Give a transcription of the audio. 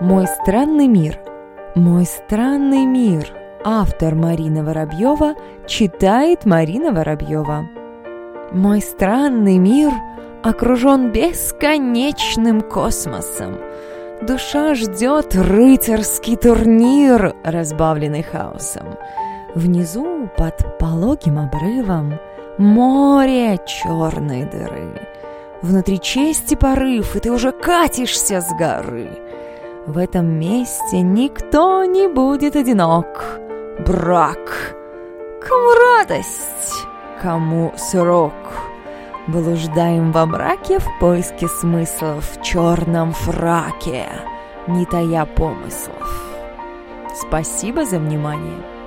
Мой странный мир. Мой странный мир. Автор Марина Воробьева читает Марина Воробьева. Мой странный мир окружен бесконечным космосом. Душа ждет рыцарский турнир, разбавленный хаосом. Внизу, под пологим обрывом, море черной дыры. Внутри чести порыв, и ты уже катишься с горы. В этом месте никто не будет одинок. Брак. Кому радость, кому срок. Блуждаем во мраке в поиске смыслов в черном фраке, не тая помыслов. Спасибо за внимание.